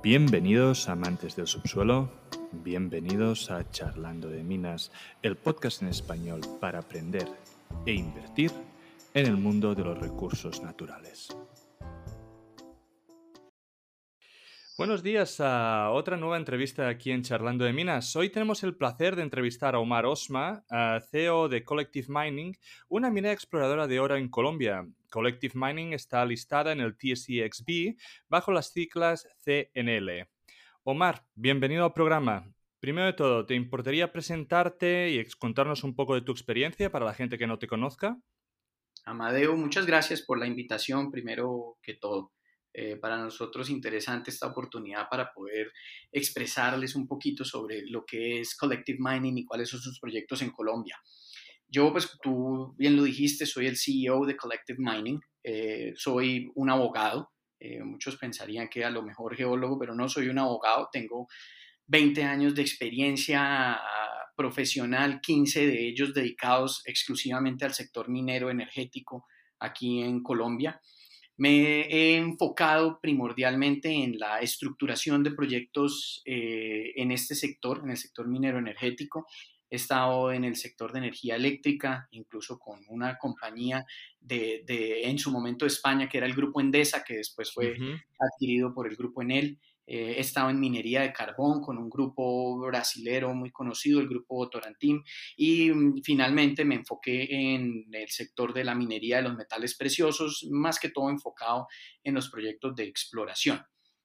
Bienvenidos amantes del subsuelo, bienvenidos a Charlando de Minas, el podcast en español para aprender e invertir en el mundo de los recursos naturales. Buenos días a otra nueva entrevista aquí en Charlando de Minas. Hoy tenemos el placer de entrevistar a Omar Osma, CEO de Collective Mining, una minera exploradora de oro en Colombia. Collective Mining está listada en el TSEXB bajo las siglas CNL. Omar, bienvenido al programa. Primero de todo, ¿te importaría presentarte y contarnos un poco de tu experiencia para la gente que no te conozca? Amadeo, muchas gracias por la invitación, primero que todo. Eh, para nosotros interesante esta oportunidad para poder expresarles un poquito sobre lo que es Collective Mining y cuáles son sus proyectos en Colombia. Yo, pues tú bien lo dijiste, soy el CEO de Collective Mining, eh, soy un abogado, eh, muchos pensarían que a lo mejor geólogo, pero no soy un abogado, tengo 20 años de experiencia ah, profesional, 15 de ellos dedicados exclusivamente al sector minero energético aquí en Colombia. Me he enfocado primordialmente en la estructuración de proyectos eh, en este sector, en el sector minero energético. He estado en el sector de energía eléctrica, incluso con una compañía de, en su momento de España, que era el Grupo Endesa, que después fue adquirido por el Grupo Enel. Eh, he estado en minería de carbón con un grupo brasilero muy conocido, el grupo Torantín, y mm, finalmente me enfoqué en el sector de la minería de los metales preciosos, más que todo enfocado en los proyectos de exploración.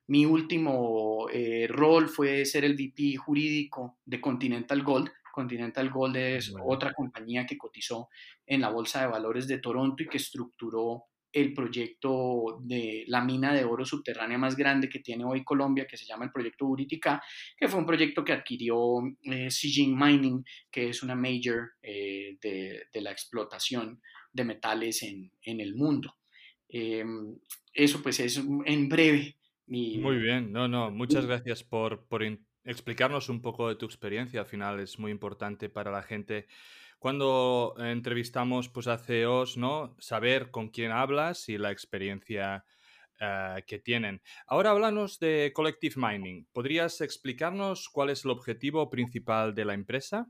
Mi último eh, rol fue ser el VP jurídico de Continental Gold. Continental Gold es otra compañía que cotizó en la Bolsa de Valores de Toronto y que estructuró el proyecto de la mina de oro subterránea más grande que tiene hoy Colombia, que se llama el proyecto Uritica, que fue un proyecto que adquirió eh, Mining, que es una major eh, de, la explotación de metales en, el mundo. Em, eso pues es en breve mi... Muy bien, no, no, muchas gracias por, por explicarnos un poco de tu experiencia, al final es muy importante para la gente cuando entrevistamos pues, a CEOs, ¿no? Saber con quién hablas y la experiencia eh, que tienen. Ahora háblanos de Collective Mining. ¿Podrías explicarnos cuál es el objetivo principal de la empresa?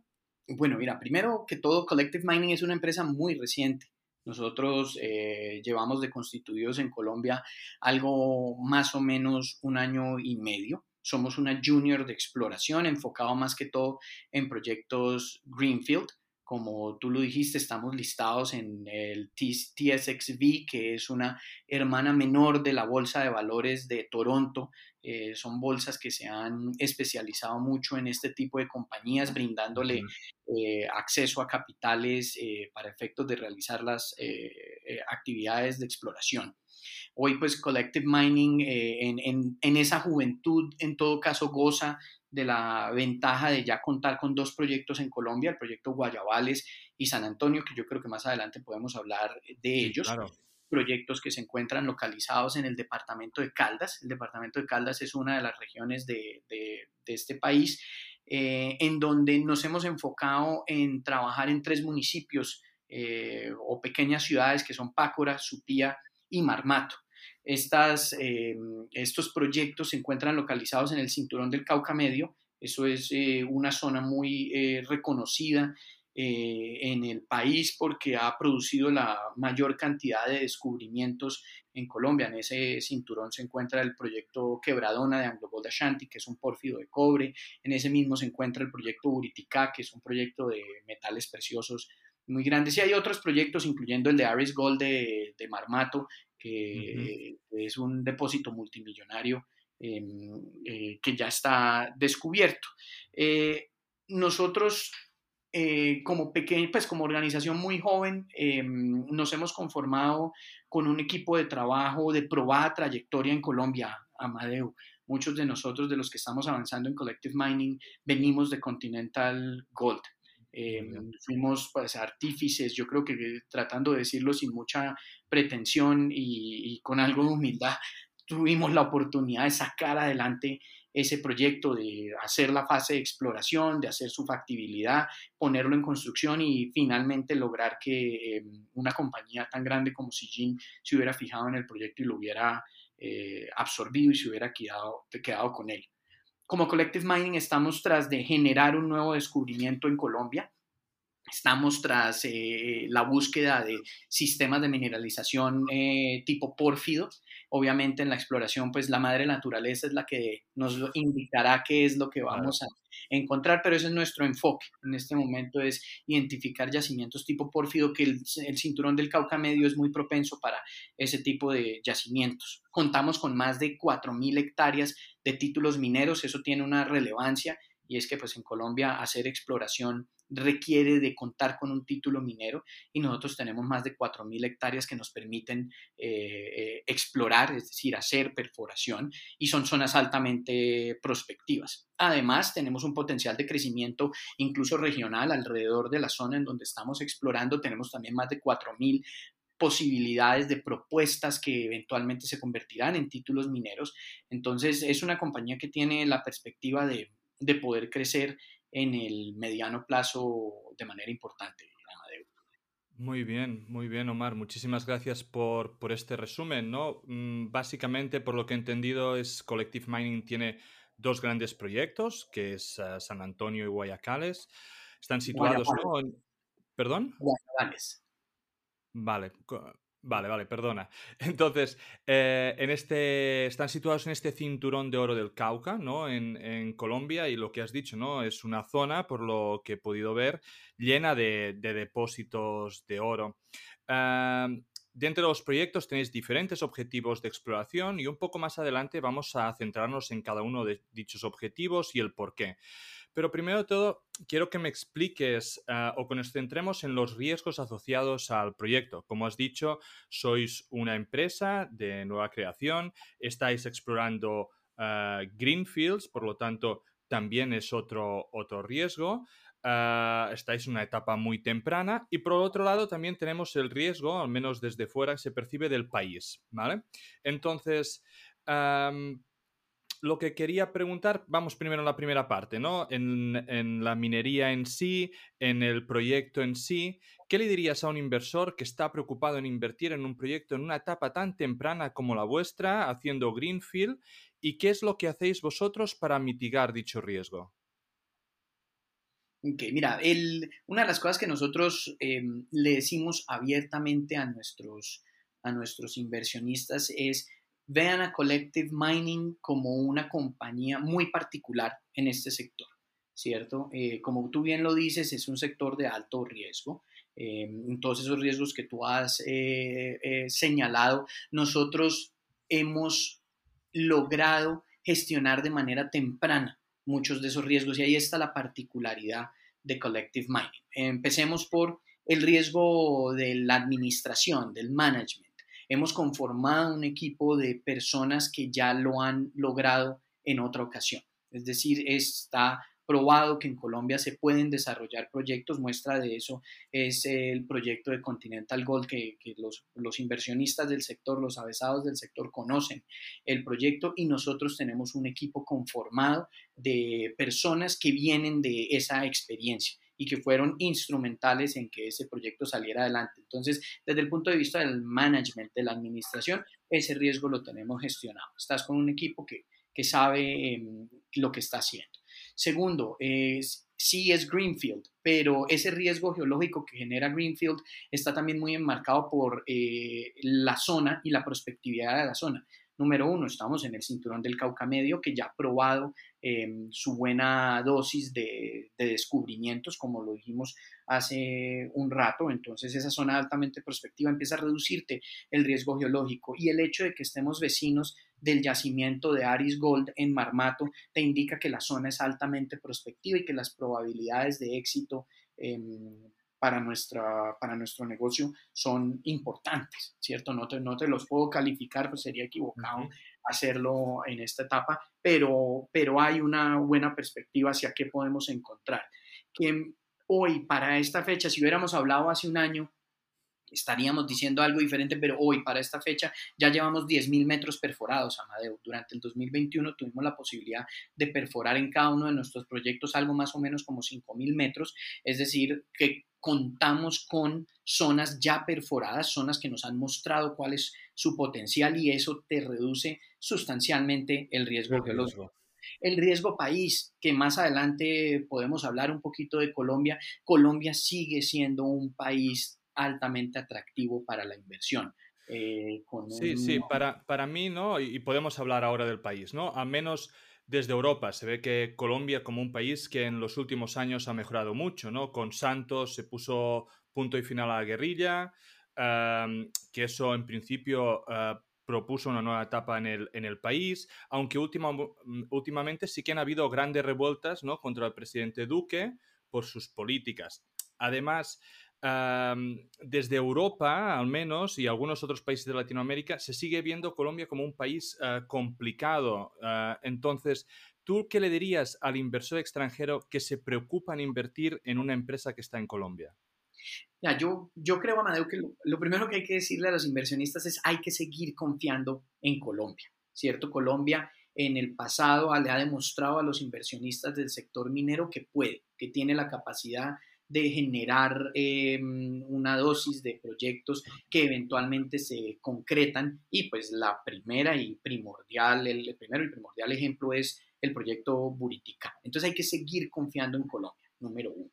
Bueno, mira, primero que todo, Collective Mining es una empresa muy reciente. Nosotros eh, llevamos de constituidos en Colombia algo más o menos un año y medio. Somos una junior de exploración enfocado más que todo en proyectos Greenfield como tú lo dijiste, estamos listados en el TSXV, que es una hermana menor de la Bolsa de Valores de Toronto. Eh, son bolsas que se han especializado mucho en este tipo de compañías, brindándole eh, acceso a capitales eh, para efectos de realizar las actividades de exploración. Hoy, pues, Collective Mining en, en esa juventud, en todo caso, goza de la ventaja de ya contar con dos proyectos en Colombia, el proyecto Guayabales y San Antonio, que yo creo que más adelante podemos hablar de ellos. Proyectos que se encuentran localizados en el departamento de Caldas. El departamento de Caldas es una de las regiones de, este país eh, en donde nos hemos enfocado en trabajar en tres municipios eh, o pequeñas ciudades que son Pácora, Supía y Marmato. Estas, eh, estos proyectos se encuentran localizados en el cinturón del Cauca Medio. Eso es eh, una zona muy eh, reconocida en el país porque ha producido la mayor cantidad de descubrimientos en Colombia. En ese cinturón se encuentra el proyecto Quebradona de Anglo Gold Ashanti, que es un pórfido de cobre. En ese mismo se encuentra el proyecto Uritica, que es un proyecto de metales preciosos muy grandes. Y hay otros proyectos, incluyendo el de Aris Gold de, de Marmato, que es un depósito multimillonario em, eh, que ya está descubierto. Eh, nosotros, eh, como, pequeño, pues como organización muy joven, em, nos hemos conformado con un equipo de trabajo de probada trayectoria en Colombia, Amadeu. Muchos de nosotros, de los que estamos avanzando en Collective Mining, venimos de Continental Gold. Em, fuimos pues, artífices, yo creo que tratando de decirlo sin mucha pretensión y, con algo de humildad, tuvimos la oportunidad de sacar adelante ese proyecto, de hacer la fase de exploración, de hacer su factibilidad, ponerlo en construcción y finalmente lograr que em, una compañía tan grande como Sijin se hubiera fijado en el proyecto y lo hubiera eh, absorbido y se hubiera quedado, quedado con él. Como Collective Mining estamos tras de generar un nuevo descubrimiento en Colombia. Estamos tras eh, la búsqueda de sistemas de mineralización eh, tipo pórfido obviamente en la exploración, pues la madre naturaleza es la que nos indicará qué es lo que vamos a encontrar, pero ese es nuestro enfoque en este momento, es identificar yacimientos tipo pórfido, que el, el cinturón del Cauca Medio es muy propenso para ese tipo de yacimientos. Contamos con más de 4.000 hectáreas de títulos mineros, eso tiene una relevancia y es que pues en Colombia hacer exploración requiere de contar con un título minero y nosotros tenemos más de 4.000 hectáreas que nos permiten eh, eh, explorar, es decir, hacer perforación y son zonas altamente prospectivas. Además, tenemos un potencial de crecimiento incluso regional alrededor de la zona en donde estamos explorando. Tenemos también más de 4.000 posibilidades de propuestas que eventualmente se convertirán en títulos mineros. Entonces, es una compañía que tiene la perspectiva de, de poder crecer en el mediano plazo de manera importante. Muy bien, muy bien, Omar. Muchísimas gracias por, por este resumen. ¿no? Mm, básicamente, por lo que he entendido, es Collective Mining tiene dos grandes proyectos, que es eh, San Antonio y Guayacales. Están situados, ¿no? ¿Perdón? Guayacales. Vale, Vale, vale, perdona. Entonces, eh, en este, están situados en este cinturón de oro del Cauca, ¿no? En, Colombia, y lo que has dicho, ¿no? Es una zona, por lo que he podido ver, llena de, depósitos de oro. dentro de los proyectos tenéis diferentes objetivos de exploración y un poco más adelante vamos a centrarnos en cada uno de dichos objetivos y el por qué. Pero primero de todo, quiero que me expliques ah, o que nos centremos en los riesgos asociados al proyecto. Como has dicho, sois una empresa de nueva creación, estáis explorando uh, greenfields, por lo tanto, también es otro, otro riesgo. Ah, estáis en una etapa muy temprana y por otro lado también tenemos el riesgo, al menos desde fuera, que se percibe del país, ¿vale? Entonces, lo que quería preguntar, vamos primero en la primera parte, ¿no? En, la minería en sí, en el proyecto en sí, ¿qué le dirías a un inversor que está preocupado en invertir en un proyecto en una etapa tan temprana como la vuestra, haciendo Greenfield? ¿Y qué es lo que hacéis vosotros para mitigar dicho riesgo? Ok, mira, una de las cosas que nosotros em, le decimos abiertamente a nuestros, a nuestros inversionistas es vean a Collective Mining como una compañía muy particular en este sector, ¿cierto? Eh, como tú bien lo dices, es un sector de alto riesgo. Eh, todos esos riesgos que tú has eh, señalado, nosotros hemos logrado gestionar de manera temprana muchos de esos riesgos y ahí está la particularidad de Collective Mining. Empecemos por el riesgo de la administración, del management hemos conformado un equipo de personas que ya lo han logrado en otra ocasión. Es decir, está probado que en Colombia se pueden desarrollar proyectos. Muestra de eso es el proyecto de Continental Gold, que, los, los, inversionistas del sector, los avesados del sector conocen el proyecto y nosotros tenemos un equipo conformado de personas que vienen de esa experiencia y que fueron instrumentales en que ese proyecto saliera adelante. Entonces, desde el punto de vista del management, de la administración, ese riesgo lo tenemos gestionado. Estás con un equipo que, que sabe em, lo que está haciendo. Segundo, es, sí es Greenfield, pero ese riesgo geológico que genera Greenfield está también muy enmarcado por eh, la zona y la prospectividad de la zona. Número uno, estamos en el cinturón del Cauca Medio, que ya ha probado em, su buena dosis de, descubrimientos, como lo dijimos hace un rato. Entonces, esa zona altamente prospectiva empieza a reducirte el riesgo geológico y el hecho de que estemos vecinos del yacimiento de Aris Gold en Marmato te indica que la zona es altamente prospectiva y que las probabilidades de éxito em, para, nuestra, para nuestro negocio son importantes, ¿cierto? No te, no te los puedo calificar, pues sería equivocado hacerlo en esta etapa, pero, pero hay una buena perspectiva hacia qué podemos encontrar. Que hoy, para esta fecha, si hubiéramos hablado hace un año, estaríamos diciendo algo diferente, pero hoy para esta fecha ya llevamos 10.000 metros perforados, Amadeo. Durante el 2021 tuvimos la posibilidad de perforar en cada uno de nuestros proyectos algo más o menos como 5.000 metros, es decir, que contamos con zonas ya perforadas, zonas que nos han mostrado cuál es su potencial y eso te reduce sustancialmente el riesgo geológico. El riesgo país, que más adelante podemos hablar un poquito de Colombia. Colombia sigue siendo un país altamente atractivo para la inversión. Eh, sí, sí, para, para mí, ¿no? Y, podemos hablar ahora del país, ¿no? A menos desde Europa se ve que Colombia como un país que en los últimos años ha mejorado mucho, ¿no? Con Santos se puso punto y final a la guerrilla, que eso en principio ah, propuso una nueva etapa en el, en el país, aunque últimamente sí que han habido grandes revueltas ¿no? contra el presidente Duque por sus políticas. Además, desde Europa, al menos, y algunos otros países de Latinoamérica, se sigue viendo Colombia como un país ah, complicado. Ah, entonces, ¿tú qué le dirías al inversor extranjero que se preocupa en invertir en una empresa que está en Colombia? Ya, yo, yo creo, Amadeo, que lo, primero que hay que decirle a los inversionistas es hay que seguir confiando en Colombia, ¿cierto? Colombia en el pasado le ha demostrado a los inversionistas del sector minero que puede, que tiene la capacidad de generar em, una dosis de proyectos que eventualmente se concretan y pues la primera y primordial, el, primero y primordial ejemplo es el proyecto Buritica. Entonces hay que seguir confiando en Colombia, número uno.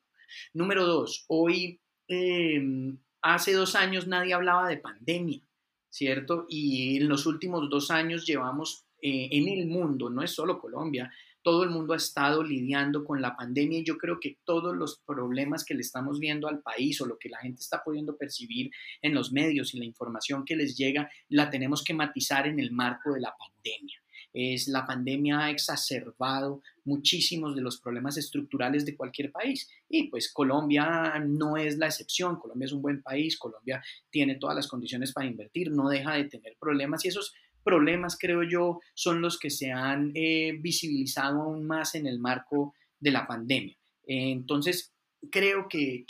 Número dos, hoy, em, hace dos años nadie hablaba de pandemia, ¿cierto? Y en los últimos dos años llevamos eh, en el mundo, no es solo Colombia, todo el mundo ha estado lidiando con la pandemia y yo creo que todos los problemas que le estamos viendo al país o lo que la gente está pudiendo percibir en los medios y la información que les llega, la tenemos que matizar en el marco de la pandemia. Es, la pandemia ha exacerbado muchísimos de los problemas estructurales de cualquier país. Y pues Colombia no es la excepción. Colombia es un buen país, Colombia tiene todas las condiciones para invertir, no deja de tener problemas y esos problemas, creo yo, son los que se han eh, visibilizado aún más en el marco de la pandemia. entonces, creo que,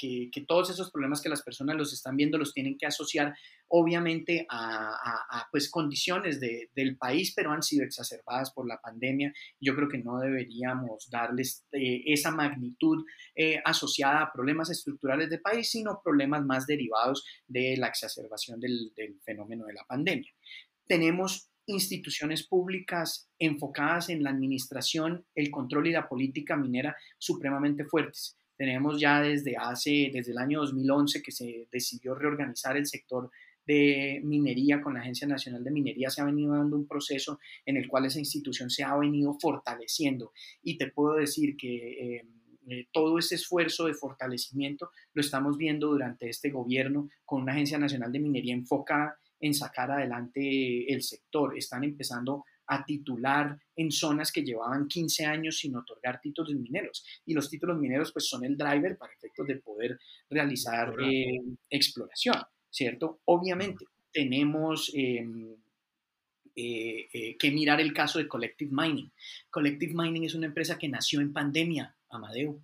todos esos problemas que las personas los están viendo los tienen que asociar obviamente a, pues condiciones del país, pero han sido exacerbadas por la pandemia. Yo creo que no deberíamos darles eh, esa magnitud eh, asociada a problemas estructurales del país, sino problemas más derivados de la exacerbación del, del fenómeno de la pandemia tenemos instituciones públicas enfocadas en la administración, el control y la política minera supremamente fuertes. Tenemos ya desde hace, desde el año 2011 que se decidió reorganizar el sector de minería con la Agencia Nacional de Minería, se ha venido dando un proceso en el cual esa institución se ha venido fortaleciendo. Y te puedo decir que eh, eh, todo ese esfuerzo de fortalecimiento lo estamos viendo durante este gobierno con una Agencia Nacional de Minería enfocada en sacar adelante el sector. Están empezando a titular en zonas que llevaban 15 años sin otorgar títulos mineros. Y los títulos mineros pues son el driver para efectos de poder realizar eh, exploración, ¿cierto? Obviamente tenemos em, eh, eh, que mirar el caso de Collective Mining. Collective Mining es una empresa que nació en pandemia, Amadeo.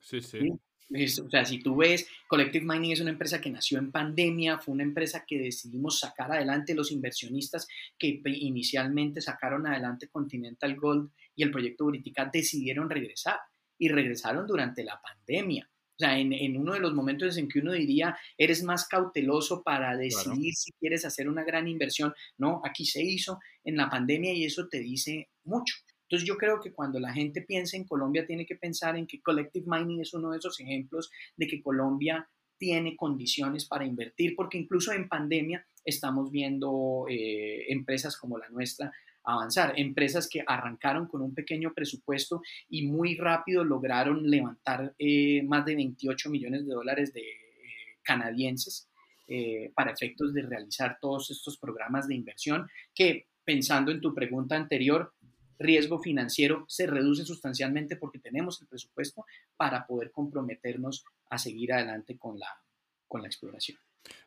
Sí, sí o sea, si tú ves, Collective Mining es una empresa que nació en pandemia, fue una empresa que decidimos sacar adelante los inversionistas que inicialmente sacaron adelante Continental Gold y el proyecto Buritica decidieron regresar y regresaron durante la pandemia. O sea, en, uno de los momentos en que uno diría, eres más cauteloso para decidir si quieres hacer una gran inversión. No, aquí se hizo en la pandemia y eso te dice mucho. Entonces yo creo que cuando la gente piensa en Colombia tiene que pensar en que Collective Mining es uno de esos ejemplos de que Colombia tiene condiciones para invertir, porque incluso en pandemia estamos viendo eh, empresas como la nuestra avanzar, empresas que arrancaron con un pequeño presupuesto y muy rápido lograron levantar eh, más de 28 millones de dólares de eh, canadienses para efectos de realizar todos estos programas de inversión que, pensando en tu pregunta anterior, riesgo financiero se reduce sustancialmente porque tenemos el presupuesto para poder comprometernos a seguir adelante con la, con la exploración.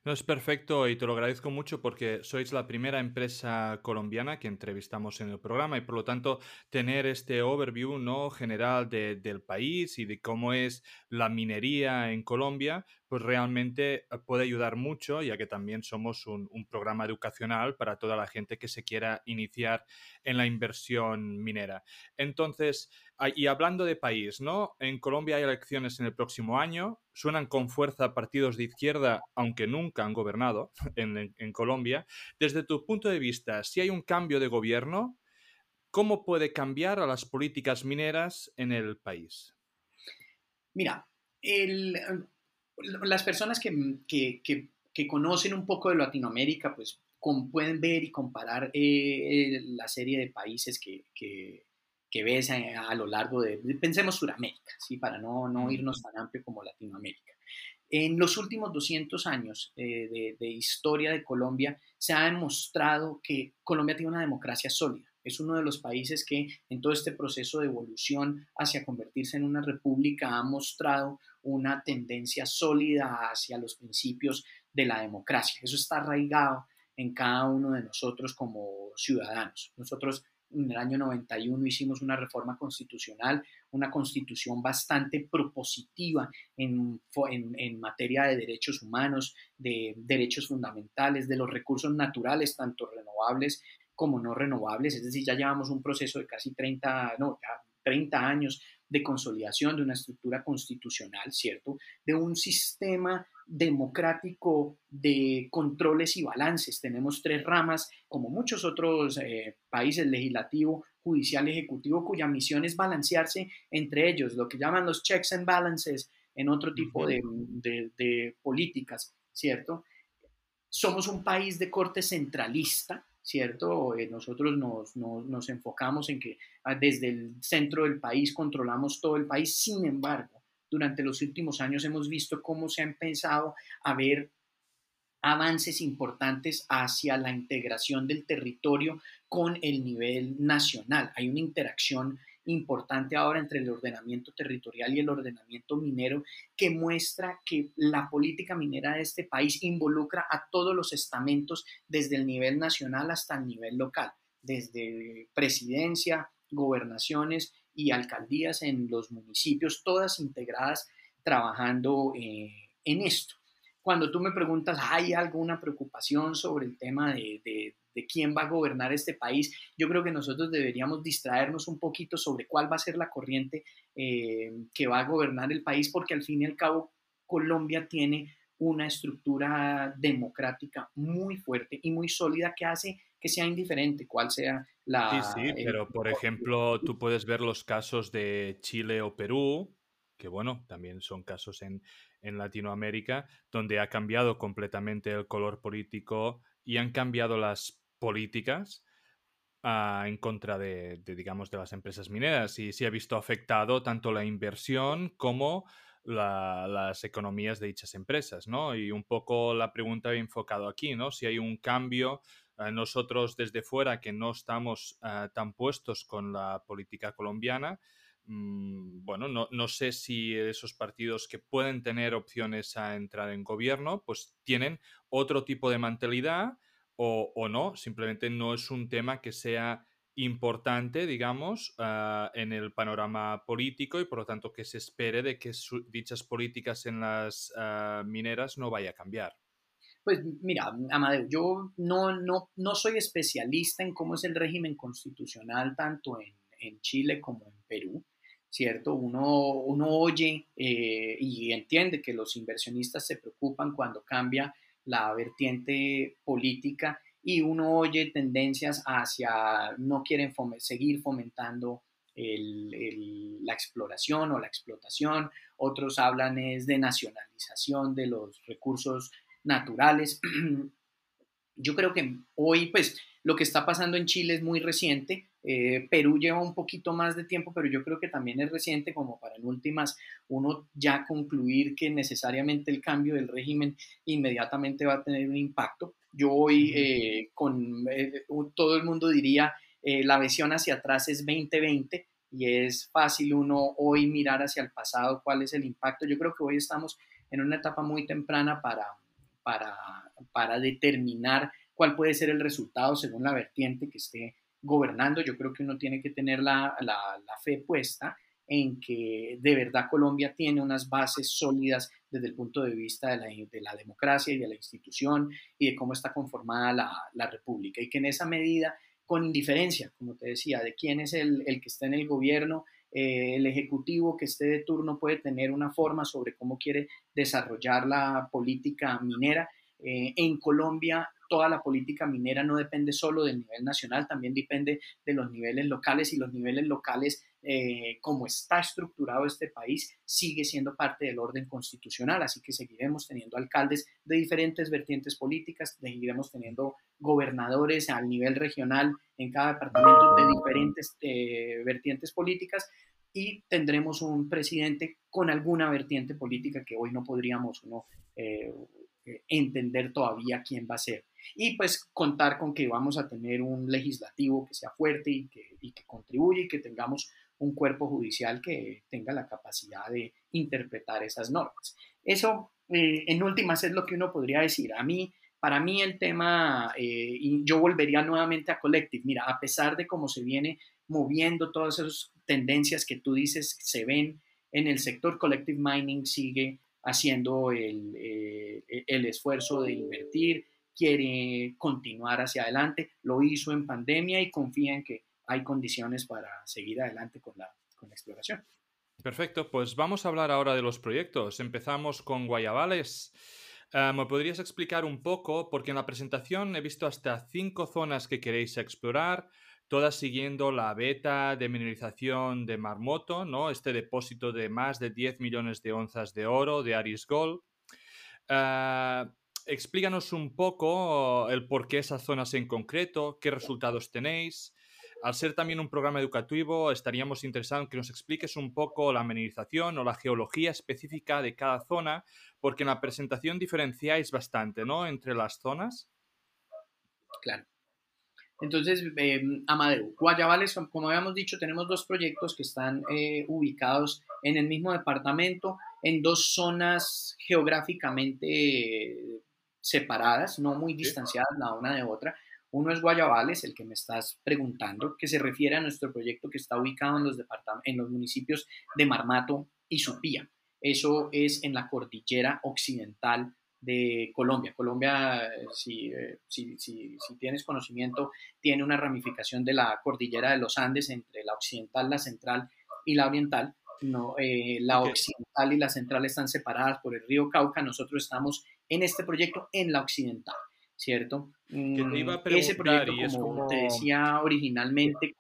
No, es perfecto y te lo agradezco mucho porque sois la primera empresa colombiana que entrevistamos en el programa y por lo tanto tener este overview ¿no? general del país y de cómo es la minería en Colombia, pues realmente eh, puede ayudar mucho, ya que también somos un, programa educacional para toda la gente que se quiera iniciar en la inversión minera. Entonces, y hablando de país, ¿no? En Colombia hay elecciones en el próximo año, suenan con fuerza partidos de izquierda, aunque nunca han gobernado en, Colombia. Desde tu punto de vista, si hay un cambio de gobierno, ¿cómo puede cambiar a las políticas mineras en el país? Mira, las personas que, conocen un poco de Latinoamérica, pues pueden ver y comparar eh, eh, la serie de países que, ves a, lo largo de, pensemos Sudamérica, ¿sí? para no, no irnos tan amplio como Latinoamérica. En los últimos 200 años eh, de, historia de Colombia se ha demostrado que Colombia tiene una democracia sólida. Es uno de los países que en todo este proceso de evolución hacia convertirse en una república ha mostrado una tendencia sólida hacia los principios de la democracia. Eso está arraigado en cada uno de nosotros como ciudadanos. Nosotros en el año 91 hicimos una reforma constitucional, una constitución bastante propositiva en, en, materia de derechos humanos, de derechos fundamentales, de los recursos naturales, tanto renovables como no renovables. Es decir, ya llevamos un proceso de casi 30, no, 30 años de consolidación de una estructura constitucional, ¿cierto? De un sistema democrático de controles y balances. Tenemos tres ramas, como muchos otros eh, países, legislativo, judicial, ejecutivo, cuya misión es balancearse entre ellos, lo que llaman los checks and balances en otro tipo de, de políticas, ¿cierto? Somos un país de corte centralista, ¿cierto? Eh, nosotros nos, enfocamos en que ah, desde el centro del país controlamos todo el país, sin embargo, durante los últimos años hemos visto cómo se ha empezado a ver avances importantes hacia la integración del territorio con el nivel nacional. Hay una interacción importante ahora entre el ordenamiento territorial y el ordenamiento minero que muestra que la política minera de este país involucra a todos los estamentos desde el nivel nacional hasta el nivel local, desde presidencia, gobernaciones y alcaldías en los municipios, todas integradas trabajando eh, en esto. Cuando tú me preguntas, ¿hay alguna preocupación sobre el tema de, de quién va a gobernar este país, yo creo que nosotros deberíamos distraernos un poquito sobre cuál va a ser la corriente eh, que va a gobernar el país, porque al fin y al cabo Colombia tiene una estructura democrática muy fuerte y muy sólida que hace que sea indiferente cuál sea la... Sí, sí, pero por ejemplo, tú puedes ver los casos de Chile o Perú, que bueno, también son casos en, en Latinoamérica, donde ha cambiado completamente el color político y han cambiado las políticas ah, en contra de, digamos, de las empresas mineras y se ha visto afectado tanto la inversión como las economías de dichas empresas, ¿no? Y un poco la pregunta enfocado aquí, ¿no? Si hay un cambio, nosotros desde fuera que no estamos ah, tan puestos con la política colombiana, mm, bueno, no, no, sé si esos partidos que pueden tener opciones a entrar en gobierno, pues tienen otro tipo de mentalidad o, no, simplemente no es un tema que sea importante, digamos, ah, en el panorama político y por lo tanto que se espere de que dichas políticas en las ah, mineras no vaya a cambiar. Pues mira, Amadeo, yo no, no, no soy especialista en cómo es el régimen constitucional tanto en, Chile como en Perú, ¿cierto? Uno, uno oye eh, y entiende que los inversionistas se preocupan cuando cambia la vertiente política y uno oye tendencias hacia no quieren seguir fomentando la exploración o la explotación, otros hablan es de nacionalización de los recursos naturales. Yo creo que hoy, pues, lo que está pasando en Chile es muy reciente, eh, Perú lleva un poquito más de tiempo, pero yo creo que también es reciente como para en últimas uno ya concluir que necesariamente el cambio del régimen inmediatamente va a tener un impacto. Yo hoy eh, con eh, todo el mundo diría la visión hacia atrás es 2020 y es fácil uno hoy mirar hacia el pasado cuál es el impacto. Yo creo que hoy estamos en una etapa muy temprana para, para, para determinar cuál puede ser el resultado según la vertiente que esté gobernando, yo creo que uno tiene que tener la, fe puesta en que de verdad Colombia tiene unas bases sólidas desde el punto de vista de la, de la democracia y de la institución y de cómo está conformada la, la, república. Y que en esa medida, con indiferencia, como te decía, de quién es el, el que está en el gobierno, eh, el ejecutivo que esté de turno puede tener una forma sobre cómo quiere desarrollar la política minera. Eh, en Colombia toda la política minera no depende solo del nivel nacional, también depende de los niveles locales y los niveles locales, eh, como está estructurado este país, sigue siendo parte del orden constitucional, así que seguiremos teniendo alcaldes de diferentes vertientes políticas, seguiremos teniendo gobernadores al nivel regional en cada departamento de diferentes eh, vertientes políticas y tendremos un presidente con alguna vertiente política que hoy no podríamos no, eh, entender todavía quién va a ser. Y pues contar con que vamos a tener un legislativo que sea fuerte y que, y que contribuya y que tengamos un cuerpo judicial que tenga la capacidad de interpretar esas normas. Eso, eh, en últimas, es lo que uno podría decir. A mí, para mí el tema, eh, y yo volvería nuevamente a Collective, mira, a pesar de cómo se viene moviendo todas esas tendencias que tú dices se ven en el sector, Collective Mining sigue haciendo el, eh, el esfuerzo de invertir, quiere continuar hacia adelante, lo hizo en pandemia y confía en que hay condiciones para seguir adelante con la, exploración. Perfecto, pues vamos a hablar ahora de los proyectos. Empezamos con Guayabales. Eh, ¿Me podrías explicar un poco? Porque en la presentación he visto hasta cinco zonas que queréis explorar, todas siguiendo la beta de mineralización de Marmoto, ¿no? Este depósito de más de 10 millones de onzas de oro de Aris Gold. Uh, explícanos un poco el por qué esas zonas en concreto, qué resultados tenéis. Al ser también un programa educativo, estaríamos interesados en que nos expliques un poco la mineralización o la geología específica de cada zona, porque en la presentación diferenciáis bastante, ¿no? Entre las zonas. Claro. Entonces, eh, Amadeo, Guayabales, como habíamos dicho, tenemos dos proyectos que están eh, ubicados en el mismo departamento, en dos zonas geográficamente separadas, no muy distanciadas la una de otra. Uno es Guayabales, el que me estás preguntando, que se refiere a nuestro proyecto que está ubicado en los, en los municipios de Marmato y Supía. Eso es en la cordillera occidental de Colombia. Colombia, eh, si, eh, si, si, si, tienes conocimiento, tiene una ramificación de la cordillera de los Andes entre la occidental, la central y la oriental. No, eh, la occidental y la central están separadas por el río Cauca. Nosotros estamos en este proyecto en la occidental, ¿cierto? Mm, Ese proyecto, como, te decía originalmente,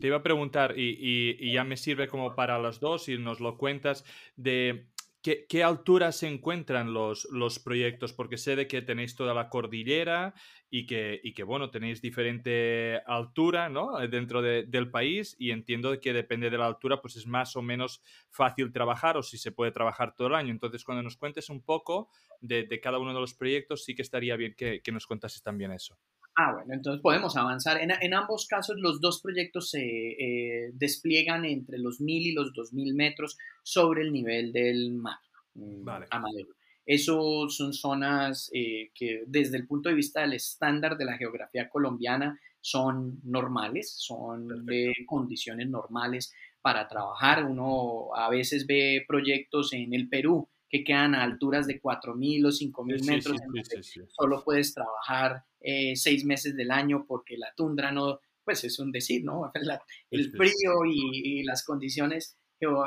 te iba a preguntar, y, y, ya me sirve como para los dos, y nos lo cuentas, de ¿Qué, ¿Qué, altura se encuentran los, los proyectos? Porque sé de que tenéis toda la cordillera y que, y que bueno, tenéis diferente altura ¿no? dentro de, del país y entiendo que depende de la altura, pues es más o menos fácil trabajar o si se puede trabajar todo el año. Entonces, cuando nos cuentes un poco de, de cada uno de los proyectos, sí que estaría bien que, que nos contases también eso. Ah, bueno, entonces podemos avanzar. En, en ambos casos, los dos proyectos se eh, despliegan entre los 1000 y los 2000 metros sobre el nivel del mar. Mm, vale. Amadeo. Eso son zonas eh, que desde el punto de vista del estándar de la geografía colombiana son normales, son de condiciones normales para trabajar. Uno a veces ve proyectos en el Perú que quedan a alturas de 4.000 o 5.000 metros, solo puedes trabajar eh, seis meses del año porque la tundra no, pues es un decir, ¿no? el frío y, las condiciones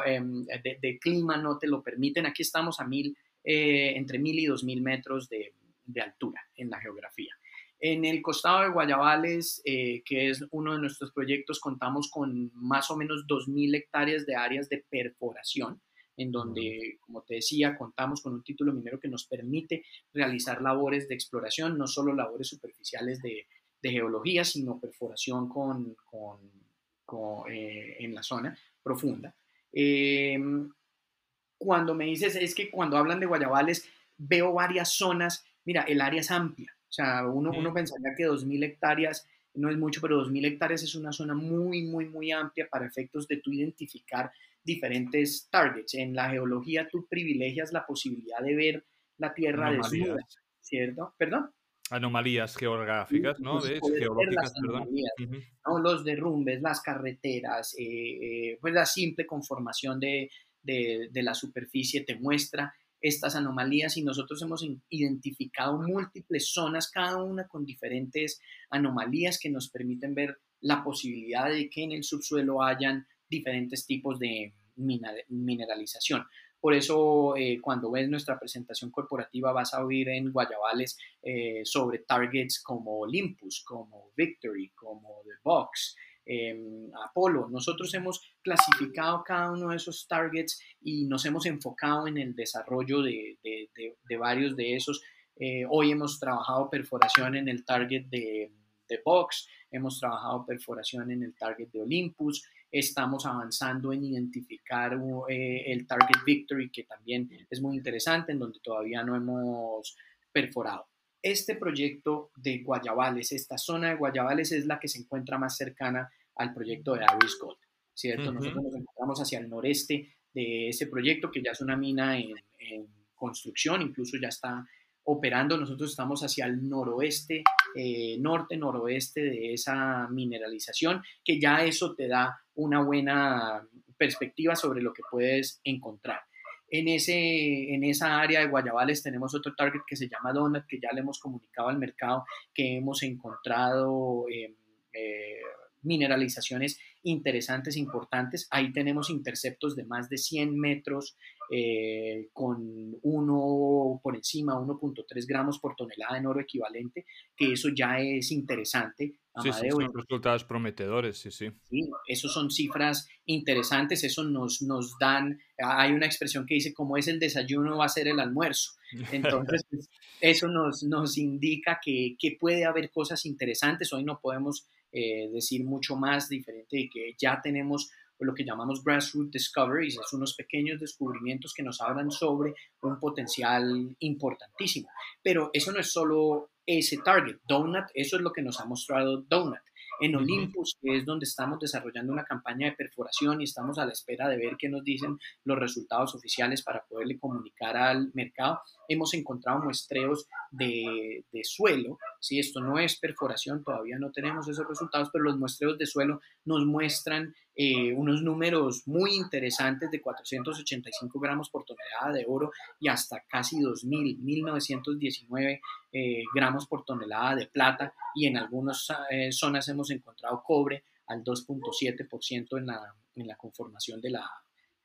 em, de, clima no te lo permiten. Aquí estamos a mil, eh, entre 1.000 y 2.000 metros de, altura en la geografía. En el costado de Guayabales, eh, que es uno de nuestros proyectos, contamos con más o menos 2.000 hectáreas de áreas de perforación en donde, como te decía, contamos con un título minero que nos permite realizar labores de exploración, no solo labores superficiales de, geología, sino perforación con, eh, en la zona profunda. Em, cuando me dices, es que cuando hablan de Guayabales, veo varias zonas, mira, el área es amplia, o sea, uno, uno pensaría que 2.000 hectáreas no es mucho, pero 2.000 hectáreas es una zona muy, muy, muy amplia para efectos de tú identificar diferentes targets. En la geología tú privilegias la posibilidad de ver la Tierra desnuda, ¿cierto? ¿Perdón? Anomalías geográficas, ¿no? geológicas, perdón. Los derrumbes, las carreteras, eh, eh, pues la simple conformación de, de, de la superficie te muestra estas anomalías y nosotros hemos identificado múltiples zonas, cada una con diferentes anomalías que nos permiten ver la posibilidad de que en el subsuelo hayan diferentes tipos de mineralización. Por eso, eh, cuando ves nuestra presentación corporativa, vas a oír en Guayabales eh, sobre targets como Olympus, como Victory, como The Box, eh, Apolo. Nosotros hemos clasificado cada uno de esos targets y nos hemos enfocado en el desarrollo de, de, varios de esos. Eh, hoy hemos trabajado perforación en el target de, de Box, hemos trabajado perforación en el target de Olympus, estamos avanzando en identificar eh, el target Victory, que también es muy interesante, en donde todavía no hemos perforado. Este proyecto de Guayabales, esta zona de Guayabales es la que se encuentra más cercana al proyecto de Aris Gold, ¿cierto? Nosotros nos encontramos hacia el noreste de ese proyecto, que ya es una mina en, construcción, incluso ya está operando. Nosotros estamos hacia el noroeste, eh, norte, noroeste de esa mineralización, que ya eso te da una buena perspectiva sobre lo que puedes encontrar. En, ese, en esa área de Guayabales tenemos otro target que se llama Donut, que ya le hemos comunicado al mercado que hemos encontrado em, eh, mineralizaciones interesantes, importantes. Ahí tenemos interceptos de más de 100 metros eh, con uno por encima, 1.3 gramos por tonelada en oro equivalente, que eso ya es interesante. Sí, sí, son resultados prometedores, sí, sí. Sí, eso son cifras interesantes, eso nos, nos dan, hay una expresión que dice, como es el desayuno, va a ser el almuerzo. Entonces, pues, eso nos, nos indica que, que puede haber cosas interesantes. Hoy no podemos eh, decir mucho más diferente y que ya tenemos lo que llamamos grassroots discoveries, es unos pequeños descubrimientos que nos hablan sobre un potencial importantísimo. Pero eso no es solo ese target, Donut, eso es lo que nos ha mostrado Donut. En Olympus, que es donde estamos desarrollando una campaña de perforación y estamos a la espera de ver qué nos dicen los resultados oficiales para poderle comunicar al mercado, hemos encontrado muestreos de, de suelo. Si esto no es perforación, todavía no tenemos esos resultados, pero los muestreos de suelo nos muestran eh, unos números muy interesantes de 485 gramos por tonelada de oro y hasta casi 2.000, 1.919 eh, gramos por tonelada de plata y en algunas eh, zonas hemos encontrado cobre al 2.7% en la, en la conformación de la,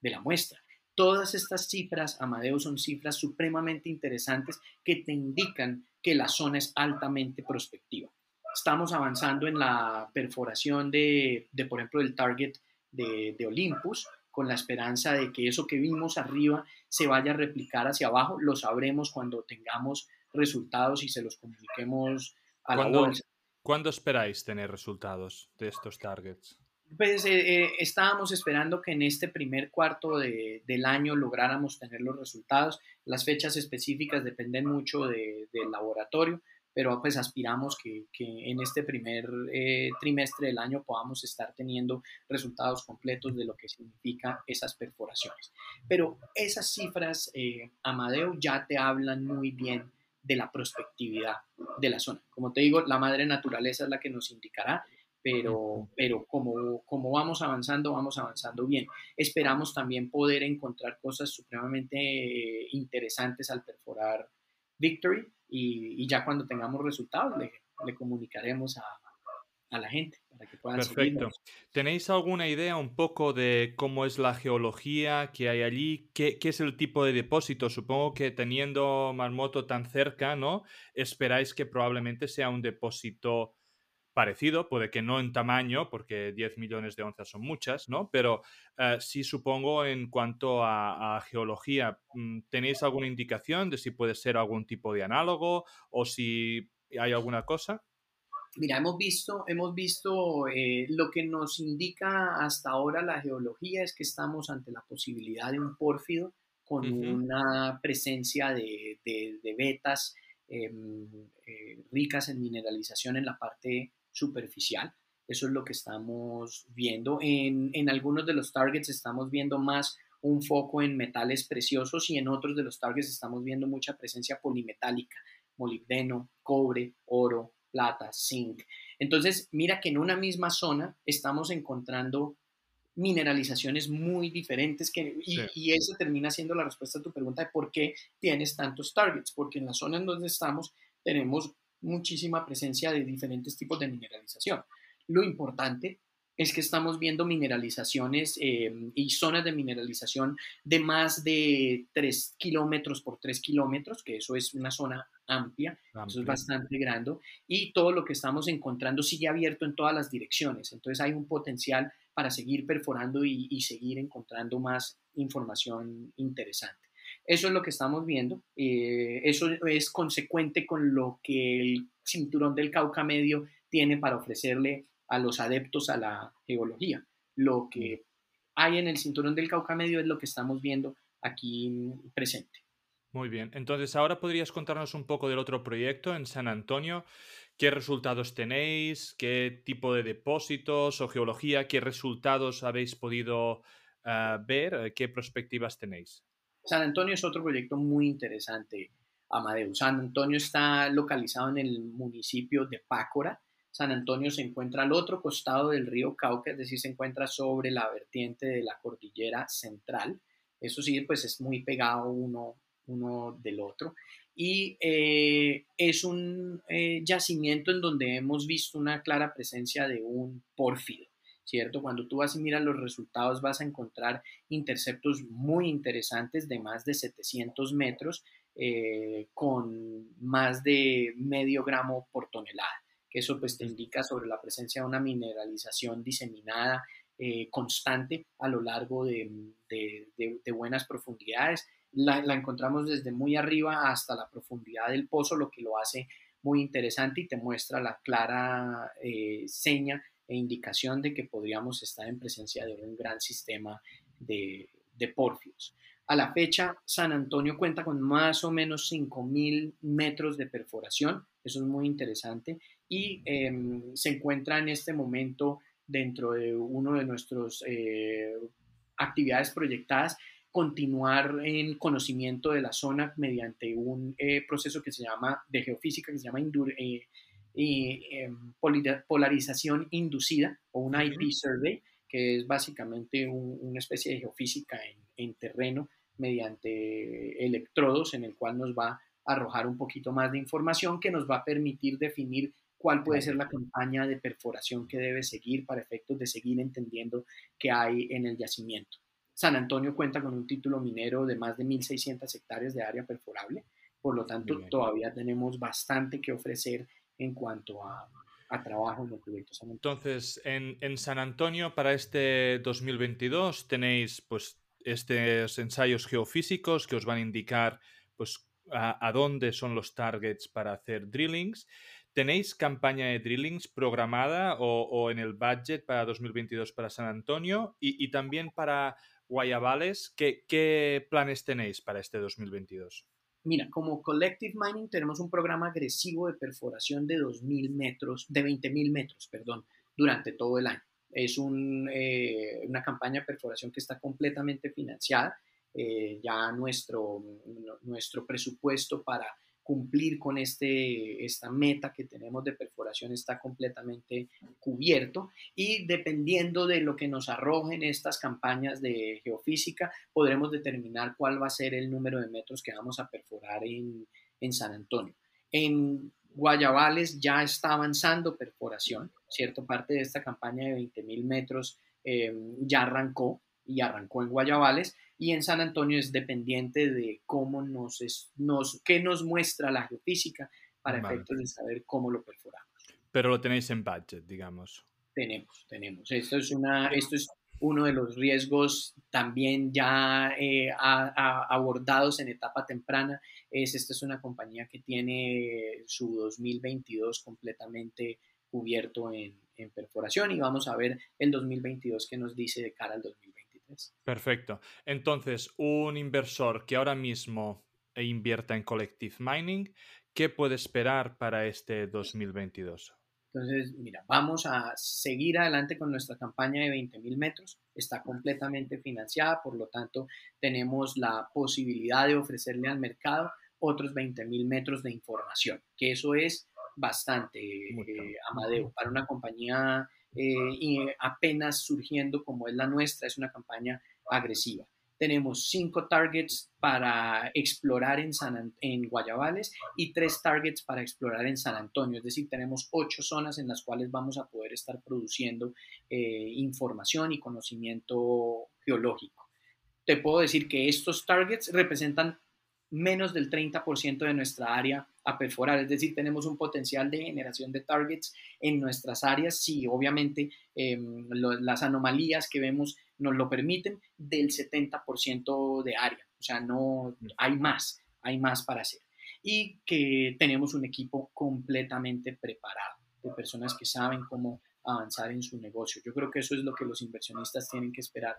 de la muestra. Todas estas cifras, Amadeo, son cifras supremamente interesantes que te indican que la zona es altamente prospectiva. Estamos avanzando en la perforación de, de por ejemplo, del target de, de, Olympus, con la esperanza de que eso que vimos arriba se vaya a replicar hacia abajo. Lo sabremos cuando tengamos resultados y se los comuniquemos a la bolsa. ¿Cuándo esperáis tener resultados de estos targets? Pues eh, eh, estábamos esperando que en este primer cuarto de, del año lográramos tener los resultados. Las fechas específicas dependen mucho de, del laboratorio, pero pues aspiramos que, que en este primer eh, trimestre del año podamos estar teniendo resultados completos de lo que significa esas perforaciones. Pero esas cifras, Amadeo, ya te hablan muy bien de la prospectividad de la zona. Como te digo, la madre naturaleza es la que nos indicará pero, pero como, como vamos avanzando, vamos avanzando bien. Esperamos también poder encontrar cosas supremamente eh, interesantes al perforar Victory y, y ya cuando tengamos resultados le, le comunicaremos a, a, la gente para que puedan Perfecto. ¿Tenéis alguna idea un poco de cómo es la geología que hay allí? ¿Qué, ¿Qué, es el tipo de depósito? Supongo que teniendo Marmoto tan cerca, ¿no? Esperáis que probablemente sea un depósito parecido, puede que no en tamaño, porque 10 millones de onzas son muchas, ¿no? Pero eh, sí supongo en cuanto a, geología, mm, ¿tenéis alguna indicación de si puede ser algún tipo de análogo o si hay alguna cosa? Mira, hemos visto, hemos visto eh, lo que nos indica hasta ahora la geología es que estamos ante la posibilidad de un pórfido con una presencia de, de, vetas em, eh, ricas en mineralización en la parte superficial. Eso es lo que estamos viendo. En, en, algunos de los targets estamos viendo más un foco en metales preciosos y en otros de los targets estamos viendo mucha presencia polimetálica, molibdeno, cobre, oro, plata, zinc. Entonces, mira que en una misma zona estamos encontrando mineralizaciones muy diferentes que, y, y eso termina siendo la respuesta a tu pregunta de por qué tienes tantos targets, porque en la zona en donde estamos tenemos muchísima presencia de diferentes tipos de mineralización. Lo importante es que estamos viendo mineralizaciones em, y zonas de mineralización de más de 3 kilómetros por 3 kilómetros, que eso es una zona amplia, eso es bastante grande, y todo lo que estamos encontrando sigue abierto en todas las direcciones, entonces hay un potencial para seguir perforando y, seguir encontrando más información interesante. Eso es lo que estamos viendo, eh, eso es consecuente con lo que el cinturón del Cauca Medio tiene para ofrecerle a los adeptos a la geología. Lo que hay en el cinturón del Cauca Medio es lo que estamos viendo aquí presente. Muy bien, entonces ahora podrías contarnos un poco del otro proyecto en San Antonio. ¿Qué resultados tenéis? ¿Qué tipo de depósitos o geología? ¿Qué resultados habéis podido ah, ver? ¿Qué perspectivas tenéis? San Antonio es otro proyecto muy interesante, Amadeo. San Antonio está localizado en el municipio de Pácora, San Antonio se encuentra al otro costado del río Cauca, es decir, se encuentra sobre la vertiente de la cordillera central. Eso sí, pues es muy pegado uno, uno del otro. Y eh, es un eh, yacimiento en donde hemos visto una clara presencia de un pórfido, ¿cierto? Cuando tú vas y miras los resultados vas a encontrar interceptos muy interesantes de más de 700 metros eh, con más de medio gramo por tonelada que eso pues te indica sobre la presencia de una mineralización diseminada eh, constante a lo largo de, buenas profundidades. La, encontramos desde muy arriba hasta la profundidad del pozo, lo que lo hace muy interesante y te muestra la clara eh, seña e indicación de que podríamos estar en presencia de un gran sistema de, de porfios. A la fecha, San Antonio cuenta con más o menos 5.000 metros de perforación, eso es muy interesante, y em, se encuentra en este momento dentro de uno de nuestras eh, actividades proyectadas continuar en conocimiento de la zona mediante un eh, proceso que se llama de geofísica que se llama eh, em, polarización inducida o un IP survey que es básicamente una especie de geofísica en, en terreno mediante electrodos en el cual nos va a arrojar un poquito más de información que nos va a permitir definir cuál puede ser la campaña de perforación que debe seguir para efectos de seguir entendiendo qué hay en el yacimiento. San Antonio cuenta con un título minero de más de 1.600 hectáreas de área perforable, por lo tanto todavía tenemos bastante que ofrecer en cuanto a, trabajo en el proyecto San Antonio. Entonces, en, en, San Antonio para este 2022 tenéis pues estos ensayos geofísicos que os van a indicar pues a, a dónde son los targets para hacer drillings ¿Tenéis campaña de drillings programada o, en el budget para 2022 para San Antonio y, también para Guayabales? ¿qué, planes tenéis para este 2022? Mira, como Collective Mining tenemos un programa agresivo de perforación de 2.000 metros, de 20.000 metros, perdón, durante todo el año. Es eh, una campaña de perforación que está completamente financiada. Eh, ya nuestro, nuestro presupuesto para cumplir con este, esta meta que tenemos de perforación está completamente cubierto y dependiendo de lo que nos arrojen estas campañas de geofísica, podremos determinar cuál va a ser el número de metros que vamos a perforar en, San Antonio. En Guayabales ya está avanzando perforación, cierto parte de esta campaña de 20.000 metros eh, ya arrancó y arrancó en Guayabales y en San Antonio es dependiente de cómo nos, es, nos qué nos muestra la geofísica para efectos de saber cómo lo perforamos. Pero lo tenéis en budget, digamos. Tenemos, tenemos. Esto es, una, esto es uno de los riesgos también ya eh, abordados en etapa temprana. Es, esta es una compañía que tiene su 2022 completamente cubierto en, en perforación y vamos a ver el 2022 que nos dice de cara al 2022. Perfecto. Entonces, un inversor que ahora mismo invierta en Collective Mining, ¿qué puede esperar para este 2022? Entonces, mira, vamos a seguir adelante con nuestra campaña de 20.000 metros. Está completamente financiada, por lo tanto, tenemos la posibilidad de ofrecerle al mercado otros 20.000 metros de información, que eso es bastante, eh, Amadeo, para una compañía y apenas surgiendo como es la nuestra, es una campaña agresiva. Tenemos cinco targets para explorar en, San, en Guayabales y tres targets para explorar en San Antonio. Es decir, tenemos ocho zonas en las cuales vamos a poder estar produciendo eh, información y conocimiento geológico. Te puedo decir que estos targets representan menos del 30% de nuestra área a perforar, es decir, tenemos un potencial de generación de targets en nuestras áreas, si obviamente em, las anomalías que vemos nos lo permiten, del 70% de área, o sea, no hay más, hay más para hacer. Y que tenemos un equipo completamente preparado, de personas que saben cómo avanzar en su negocio. Yo creo que eso es lo que los inversionistas tienen que esperar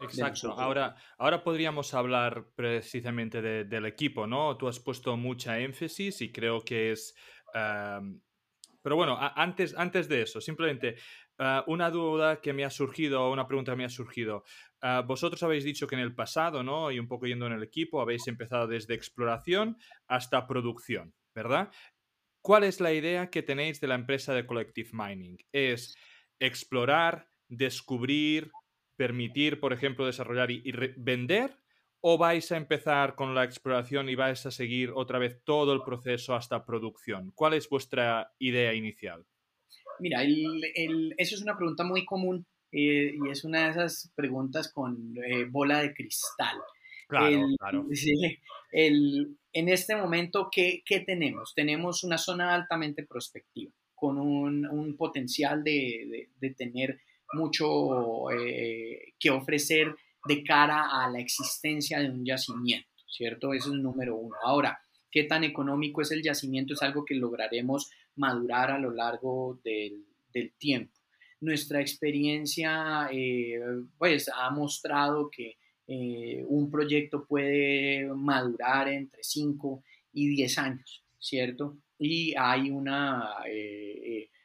Exacto. Ahora, ahora podríamos hablar precisamente del equipo, ¿no? Tú has puesto mucha énfasis y creo que es... pero bueno, antes, antes de eso, simplemente ah, una duda que me ha surgido, una pregunta que me ha surgido. Ah, vosotros habéis dicho que en el pasado, ¿no? Y un poco yendo en el equipo, habéis empezado desde exploración hasta producción, ¿verdad? ¿Cuál es la idea que tenéis de la empresa de Collective Mining? ¿Es explorar, descubrir, permitir, por ejemplo, desarrollar y, vender? ¿O vais a empezar con la exploración y vais a seguir otra vez todo el proceso hasta producción? ¿Cuál es vuestra idea inicial? Mira, eso es una pregunta muy común eh, y es una de esas preguntas con eh, bola de cristal. Claro, claro. en este momento, ¿qué, tenemos? Tenemos una zona altamente prospectiva, con un, potencial de, de tener mucho eh, que ofrecer de cara a la existencia de un yacimiento, ¿cierto? Eso es número uno. Ahora, ¿qué tan económico es el yacimiento? Es algo que lograremos madurar a lo largo del, tiempo. Nuestra experiencia, eh, pues, ha mostrado que eh, un proyecto puede madurar entre 5 y 10 años, ¿cierto? Y hay una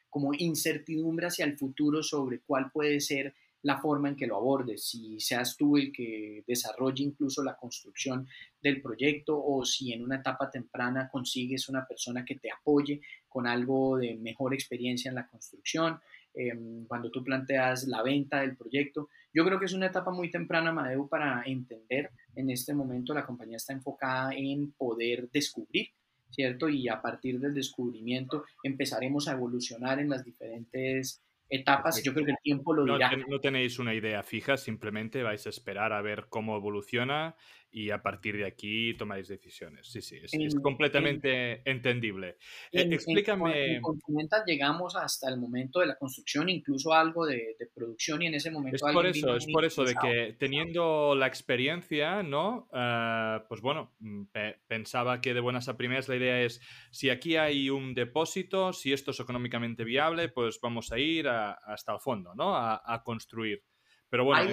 como incertidumbre hacia el futuro sobre cuál puede ser la forma en que lo abordes, si seas tú el que desarrolle incluso la construcción del proyecto o si en una etapa temprana consigues una persona que te apoye con algo de mejor experiencia en la construcción, em, cuando tú planteas la venta del proyecto. Yo creo que es una etapa muy temprana, Madeu, para entender. En este momento la compañía está enfocada en poder descubrir ¿cierto? Y a partir del descubrimiento empezaremos a evolucionar en las diferentes etapas. Yo creo que el tiempo lo dirá. no tenéis una idea fija, simplemente vais a esperar a ver cómo evoluciona y a partir de aquí tomáis decisiones. Sí, sí, es, completamente entendible. Eh, explícame. En, Continental llegamos hasta el momento de la construcción, incluso algo de, producción y en ese momento... Es por eso, es por eso de que teniendo la experiencia, ¿no? Ah, pues bueno, mm, pensaba que de buenas a primeras la idea es, si aquí hay un depósito, si esto es económicamente viable, pues vamos a ir hasta el fondo, ¿no? A, construir. Pero bueno,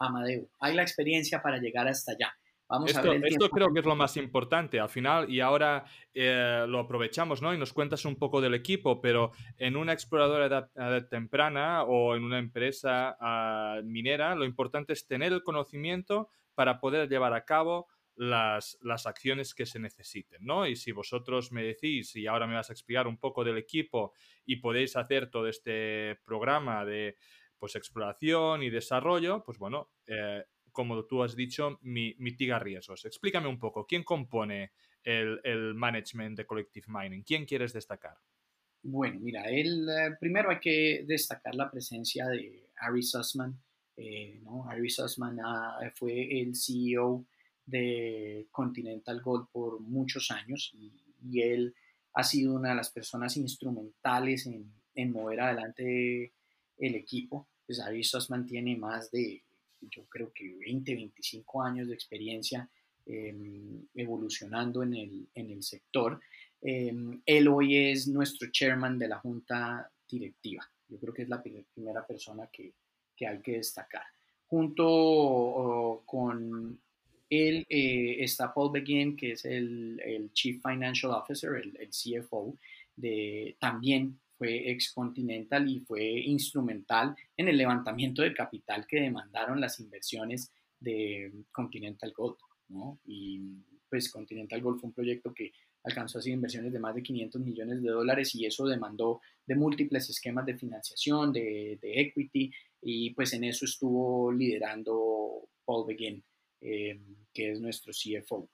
Amadeo. Hay la experiencia para llegar hasta allá. Vamos esto, a ver esto creo que es lo más importante al final y ahora eh, lo aprovechamos, ¿no? Y nos cuentas un poco del equipo, pero en una exploradora de edad, temprana o en una empresa ah, minera, lo importante es tener el conocimiento para poder llevar a cabo las, las, acciones que se necesiten, ¿no? Y si vosotros me decís, y ahora me vas a explicar un poco del equipo y podéis hacer todo este programa de pues exploración y desarrollo, pues bueno, eh, como tú has dicho, mitiga riesgos. Explícame un poco, ¿quién compone el, management de Collective Mining? ¿Quién quieres destacar? Bueno, mira, el, eh, primero hay que destacar la presencia de Harry Sussman. Eh, ¿no? Harry Sussman ah, fue el CEO de Continental Gold por muchos años y, él ha sido una de las personas instrumentales en, en mover adelante el equipo pues Ari Sussman tiene más de, yo creo que 20, 25 años de experiencia em, evolucionando en el, en el sector. Em, él hoy es nuestro chairman de la junta directiva. Yo creo que es la primera persona que, que hay que destacar. Junto con él eh, está Paul Begin, que es el, el Chief Financial Officer, el, el, CFO, de, también fue ex Continental y fue instrumental en el levantamiento de capital que demandaron las inversiones de Continental Gold. ¿no? Y pues Continental Gold fue un proyecto que alcanzó así inversiones de más de 500 millones de dólares y eso demandó de múltiples esquemas de financiación, de, equity, y pues en eso estuvo liderando Paul Begin, eh, que es nuestro CFO.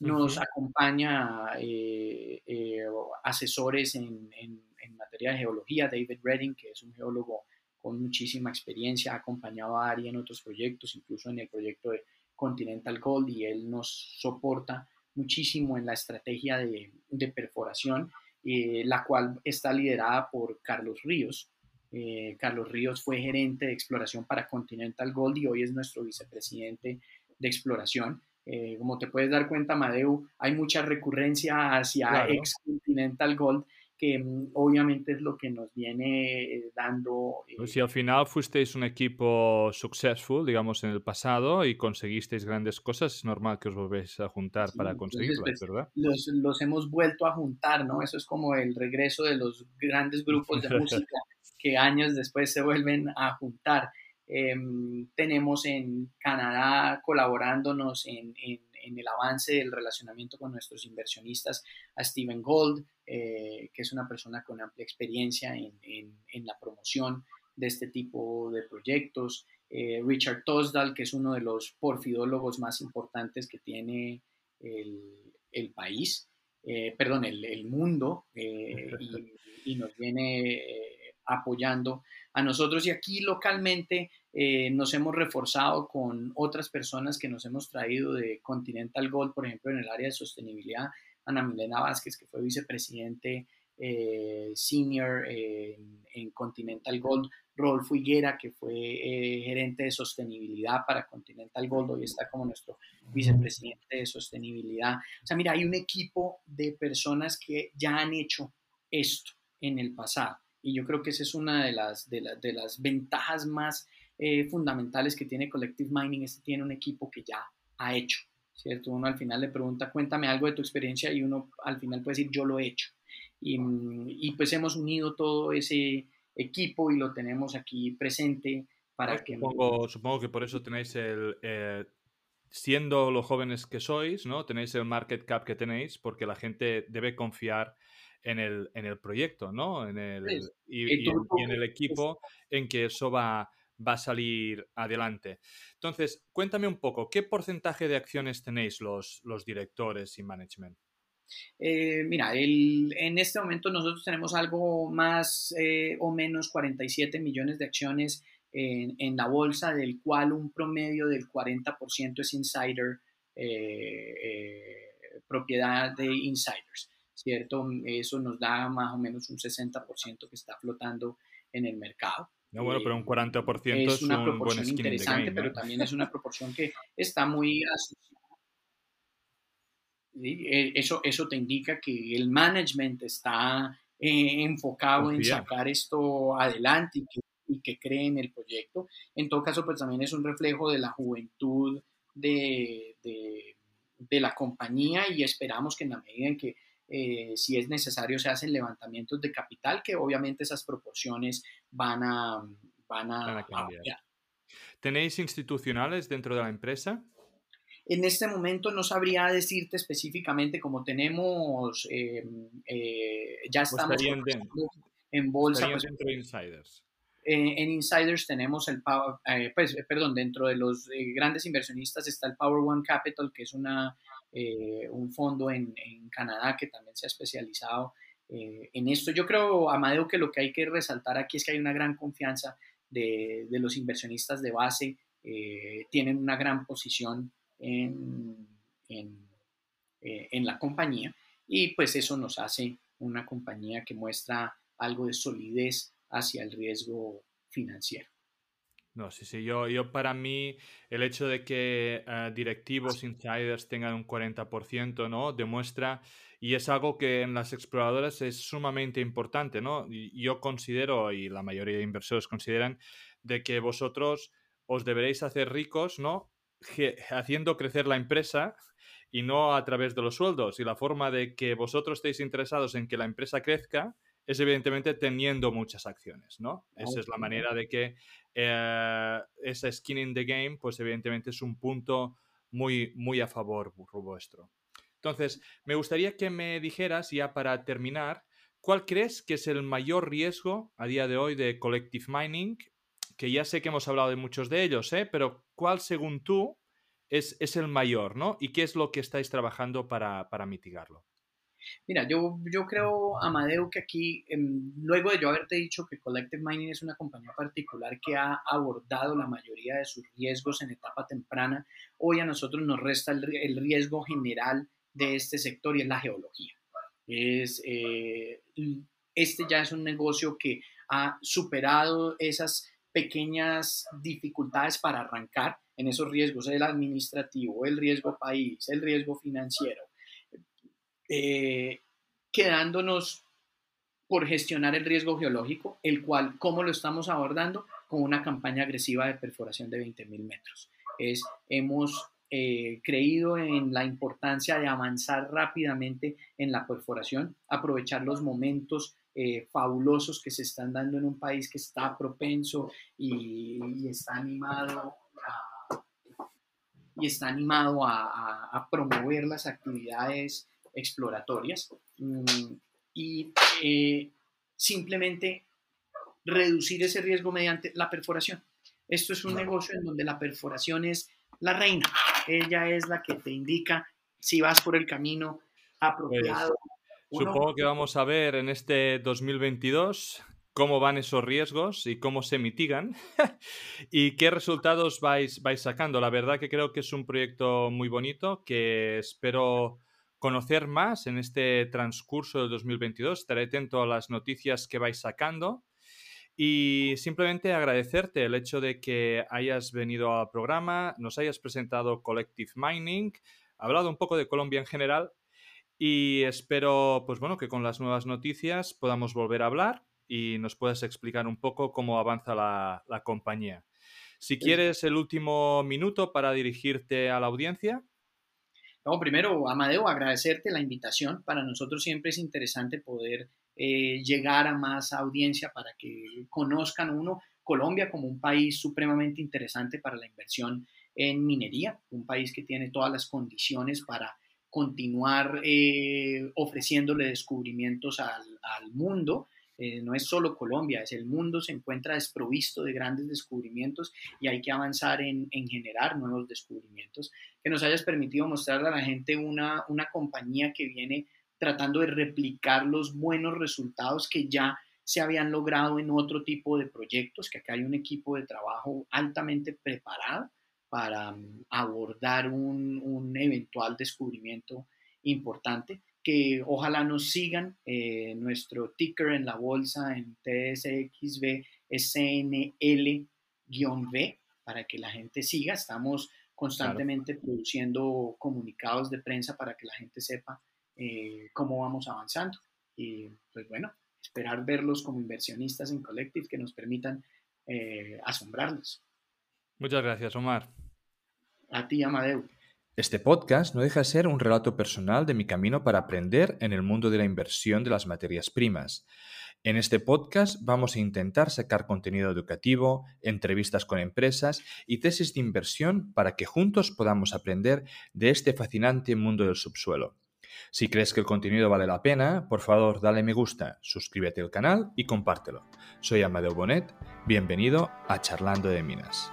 Nos acompaña eh, eh, asesores en, en, materia de geología, David Redding, que es un geólogo con muchísima experiencia, ha acompañado a Ari en otros proyectos, incluso en el proyecto de Continental Gold, y él nos soporta muchísimo en la estrategia de, de perforación, eh, la cual está liderada por Carlos Ríos. Eh, Carlos Ríos fue gerente de exploración para Continental Gold y hoy es nuestro vicepresidente de exploración. Eh, como te puedes dar cuenta, Madeu, hay mucha recurrencia hacia ex Continental Gold que mm, obviamente es lo que nos viene eh, dando. Pues si al final fuisteis un equipo successful, digamos, en el pasado y conseguisteis grandes cosas, es normal que os volvéis a juntar para conseguirlas, pues, ¿verdad? Los, los, hemos vuelto a juntar, ¿no? Eso es como el regreso de los grandes grupos de música que años después se vuelven a juntar. Em, tenemos en Canadá colaborándonos en, en, el avance del relacionamiento con nuestros inversionistas a Steven Gold, eh, que es una persona con amplia experiencia en, en la promoción de este tipo de proyectos. Eh, Richard Tosdal, que es uno de los porfidólogos más importantes que tiene el, el país, eh, perdón, el, el mundo, y, y, nos viene apoyando a nosotros. Y aquí localmente eh, nos hemos reforzado con otras personas que nos hemos traído de Continental Gold, por ejemplo, en el área de sostenibilidad. Ana Milena Vázquez, que fue vicepresidente eh, senior en, Continental Gold, Rolfo Higuera, que fue eh, gerente de sostenibilidad para Continental Gold, hoy está como nuestro vicepresidente de sostenibilidad. O sea, mira, hay un equipo de personas que ya han hecho esto en el pasado. Y yo creo que esa es una de las, de, de las ventajas más eh, fundamentales que tiene Collective Mining es que tiene un equipo que ya ha hecho, ¿cierto? Uno al final le pregunta, cuéntame algo de tu experiencia y uno al final puede decir, yo lo he hecho. Y, y pues hemos unido todo ese equipo y lo tenemos aquí presente para que... Supongo, supongo que por eso tenéis el... Eh, siendo los jóvenes que sois, ¿no? Tenéis el market cap que tenéis porque la gente debe confiar en el, en el proyecto, ¿no? En el, y, en, el equipo en que eso va, va a salir adelante. Entonces, cuéntame un poco, ¿qué porcentaje de acciones tenéis los, directores y management? Eh, mira, en este momento nosotros tenemos algo más eh, o menos 47 millones de acciones en, la bolsa, del cual un promedio del 40% es insider, eh, propiedad de insiders, ¿cierto? Eso nos da más o menos un 60% que está flotando en el mercado. No, bueno, pero un 40% es, una proporción interesante, pero también es una proporción que está muy asociada. E, eso, eso te indica que el management está eh, enfocado en sacar esto adelante y que, y que cree en el proyecto. En todo caso, pues también es un reflejo de la juventud de, de, de la compañía y esperamos que en la medida en que eh, si es necesario, se hacen levantamientos de capital, que obviamente esas proporciones van a, van a, cambiar. ¿Tenéis institucionales dentro de la empresa? En este momento no sabría decirte específicamente, como tenemos, eh, eh, ya estamos en bolsa. Pues, dentro de insiders. en insiders tenemos el Power, pues, perdón, dentro de los grandes inversionistas está el Power One Capital, que es una eh, un fondo en, Canadá que también se ha especializado eh, en esto. Yo creo, Amadeo, que lo que hay que resaltar aquí es que hay una gran confianza de, los inversionistas de base, eh, tienen una gran posición en, en la compañía y pues eso nos hace una compañía que muestra algo de solidez hacia el riesgo financiero. No, sí, sí, yo, yo para mí el hecho de que eh, directivos insiders tengan un 40%, ¿no? Demuestra, y es algo que en las exploradoras es sumamente importante, ¿no? Yo considero, y la mayoría de inversores consideran, de que vosotros os deberéis hacer ricos, ¿no? haciendo crecer la empresa y no a través de los sueldos. Y la forma de que vosotros estéis interesados en que la empresa crezca es evidentemente teniendo muchas acciones, ¿no? Esa es la manera de que eh, esa skin in the game, pues evidentemente es un punto muy, muy a favor vuestro. Entonces, me gustaría que me dijeras, ya para terminar, ¿cuál crees que es el mayor riesgo a día de hoy de Collective Mining? Que ya sé que hemos hablado de muchos de ellos, ¿eh? pero ¿cuál, según tú, es, el mayor, ¿no? ¿Y qué es lo que estáis trabajando para, mitigarlo? Mira, yo, yo creo, Amadeo, que aquí, em, luego de yo haberte dicho que Collective Mining es una compañía particular que ha abordado la mayoría de sus riesgos en etapa temprana, hoy a nosotros nos resta el, riesgo general de este sector y es la geología. Es, eh, este ya es un negocio que ha superado esas pequeñas dificultades para arrancar en esos riesgos, el administrativo, el riesgo país, el riesgo financiero, eh, quedándonos por gestionar el riesgo geológico, el cual, ¿cómo lo estamos abordando? Con una campaña agresiva de perforación de 20.000 metros. Es, hemos eh, creído en la importancia de avanzar rápidamente en la perforación, aprovechar los momentos eh, fabulosos que se están dando en un país que está propenso y está animado y está animado a, promover las actividades exploratorias mm, y eh, simplemente reducir ese riesgo mediante la perforación. Esto es un negocio en donde la perforación es la reina. Ella es la que te indica si vas por el camino apropiado. Pues, supongo que vamos a ver en este 2022 cómo van esos riesgos y cómo se mitigan y qué resultados vais, vais sacando. La verdad que creo que es un proyecto muy bonito que espero conocer más en este transcurso del 2022. Estaré atento a las noticias que vais sacando. Y simplemente agradecerte el hecho de que hayas venido al programa, nos hayas presentado Collective Mining, hablado un poco de Colombia en general y espero, pues bueno, que con las nuevas noticias podamos volver a hablar y nos puedas explicar un poco cómo avanza la, compañía. Si quieres el último minuto para dirigirte a la audiencia. No, primero, Amadeo, agradecerte la invitación. Para nosotros siempre es interesante poder eh, llegar a más audiencia para que conozcan uno Colombia como un país supremamente interesante para la inversión en minería, un país que tiene todas las condiciones para continuar eh, ofreciéndole descubrimientos al, al mundo eh, no es solo Colombia, es el mundo se encuentra desprovisto de grandes descubrimientos y hay que avanzar en, generar nuevos descubrimientos. Que nos hayas permitido mostrarle a la gente una, una compañía que viene tratando de replicar los buenos resultados que ya se habían logrado en otro tipo de proyectos, que acá hay un equipo de trabajo altamente preparado para mm, abordar un, un eventual descubrimiento importante que ojalá nos sigan. Eh, nuestro ticker en la bolsa en TSXV es CNL-V para que la gente siga. Estamos constantemente produciendo comunicados de prensa para que la gente sepa eh, cómo vamos avanzando. Y pues bueno, esperar verlos como inversionistas en Collective que nos permitan eh, asombrarnos. Muchas gracias, Omar. A ti, Amadeu. Este podcast no deja de ser un relato personal de mi camino para aprender en el mundo de la inversión de las materias primas. En este podcast vamos a intentar sacar contenido educativo, entrevistas con empresas y tesis de inversión para que juntos podamos aprender de este fascinante mundo del subsuelo. Si crees que el contenido vale la pena, por favor dale me gusta, suscríbete al canal y compártelo. Soy Amadeo Bonet, bienvenido a Charlando de Minas.